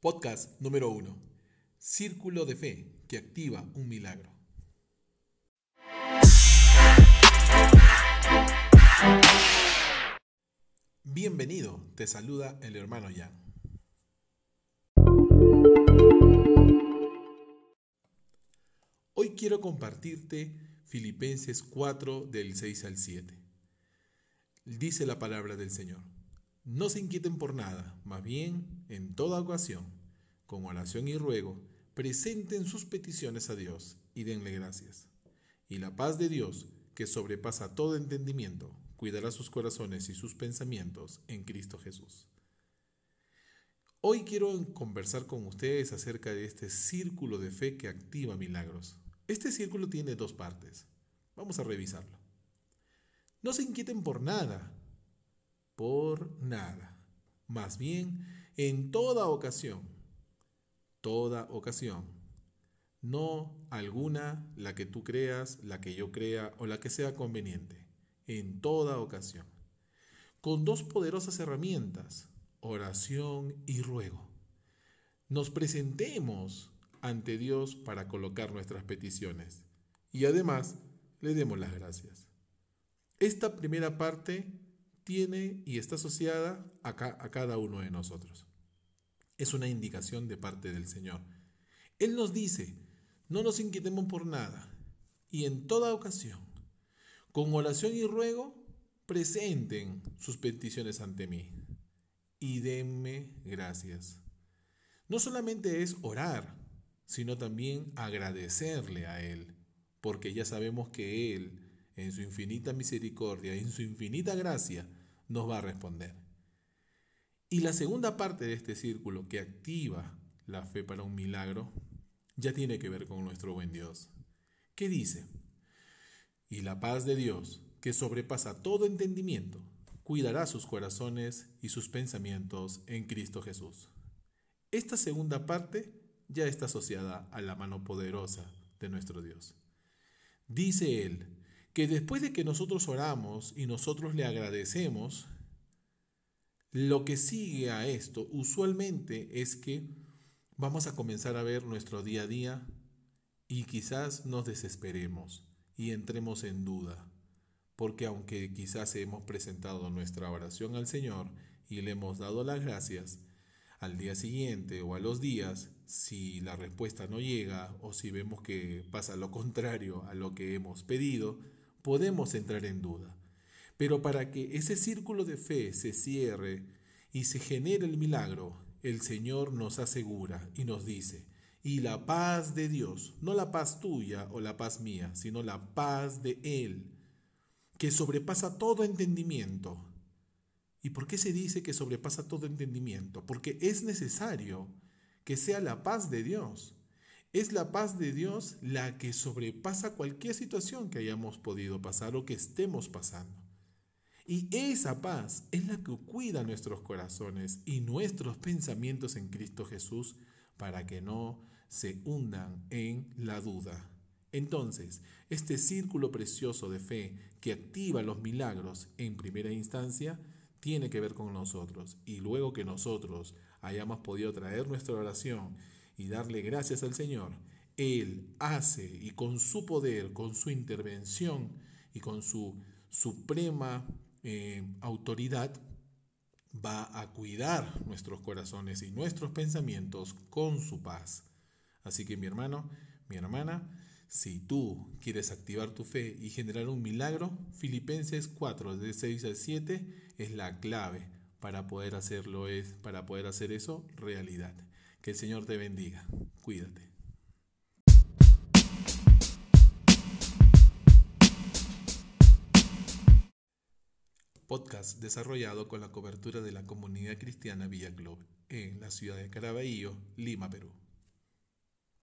Podcast número 1. Círculo de fe que activa un milagro. Bienvenido, te saluda el hermano Jan. Hoy quiero compartirte Filipenses 4 del 6 al 7. Dice la palabra del Señor. No se inquieten por nada, más bien, en toda ocasión, con oración y ruego, presenten sus peticiones a Dios y denle gracias. Y la paz de Dios, que sobrepasa todo entendimiento, cuidará sus corazones y sus pensamientos en Cristo Jesús. Hoy quiero conversar con ustedes acerca de este círculo de fe que activa milagros. Este círculo tiene dos partes. Vamos a revisarlo. No se inquieten por nada, por nada. Más bien, en toda ocasión, toda ocasión, no alguna, la que tú creas, la que yo crea o la que sea conveniente, en toda ocasión, con dos poderosas herramientas, oración y ruego. Nos presentemos ante Dios para colocar nuestras peticiones y además le demos las gracias. Esta primera parte tiene y está asociada a, cada uno de nosotros. Es una indicación de parte del Señor. Él nos dice, no nos inquietemos por nada y en toda ocasión, con oración y ruego, presenten sus peticiones ante mí y denme gracias. No solamente es orar, sino también agradecerle a Él, porque ya sabemos que Él, en su infinita misericordia, en su infinita gracia, nos va a responder. Y la segunda parte de este círculo que activa la fe para un milagro ya tiene que ver con nuestro buen Dios. ¿Qué dice? Y la paz de Dios, que sobrepasa todo entendimiento, cuidará sus corazones y sus pensamientos en Cristo Jesús. Esta segunda parte ya está asociada a la mano poderosa de nuestro Dios. Dice Él, que después de que nosotros oramos y nosotros le agradecemos, lo que sigue a esto usualmente es que vamos a comenzar a ver nuestro día a día y quizás nos desesperemos y entremos en duda, porque aunque quizás hemos presentado nuestra oración al Señor y le hemos dado las gracias, al día siguiente o a los días, si la respuesta no llega o si vemos que pasa lo contrario a lo que hemos pedido, podemos entrar en duda. Pero para que ese círculo de fe se cierre y se genere el milagro, el Señor nos asegura y nos dice, y la paz de Dios, no la paz tuya o la paz mía, sino la paz de Él, que sobrepasa todo entendimiento. ¿Y por qué se dice que sobrepasa todo entendimiento? Porque es necesario que sea la paz de Dios es la paz de Dios la que sobrepasa cualquier situación que hayamos podido pasar o que estemos pasando. Y esa paz es la que cuida nuestros corazones y nuestros pensamientos en Cristo Jesús para que no se hundan en la duda. Entonces, este círculo precioso de fe que activa los milagros en primera instancia tiene que ver con nosotros. Y luego que nosotros hayamos podido traer nuestra oración y darle gracias al Señor, Él hace y con su poder, con su intervención y con su suprema eh, autoridad, va a cuidar nuestros corazones y nuestros pensamientos con su paz. Así que mi hermano, mi hermana, si tú quieres activar tu fe y generar un milagro, Filipenses 4, de 6 al 7 es la clave para poder hacerlo, es, para poder hacer eso realidad. Que el Señor te bendiga. Cuídate. Podcast desarrollado con la cobertura de la comunidad cristiana Villa Club en la ciudad de Caraballo, Lima, Perú.